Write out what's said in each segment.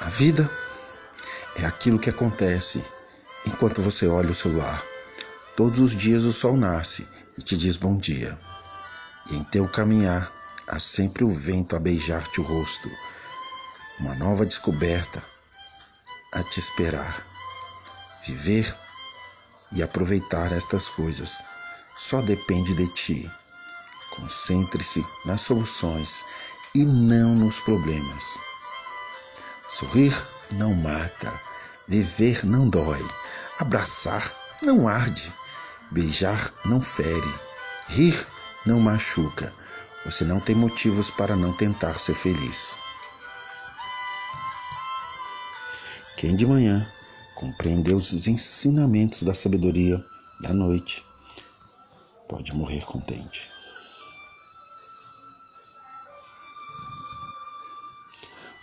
A vida é aquilo que acontece enquanto você olha o celular. Todos os dias o sol nasce e te diz bom dia. E em teu caminhar há sempre o vento a beijar-te o rosto, uma nova descoberta a te esperar. Viver e aproveitar estas coisas só depende de ti. Concentre-se nas soluções e não nos problemas. Sorrir não mata, viver não dói, abraçar não arde, beijar não fere, rir não machuca. Você não tem motivos para não tentar ser feliz. Quem de manhã compreendeu os ensinamentos da sabedoria da noite pode morrer contente.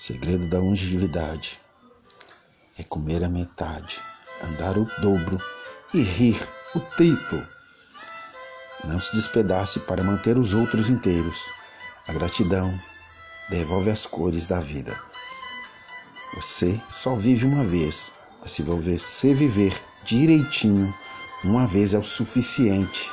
Segredo da longevidade é comer a metade, andar o dobro e rir o triplo. Não se despedace para manter os outros inteiros. A gratidão devolve as cores da vida. Você só vive uma vez, mas se você viver direitinho, uma vez é o suficiente.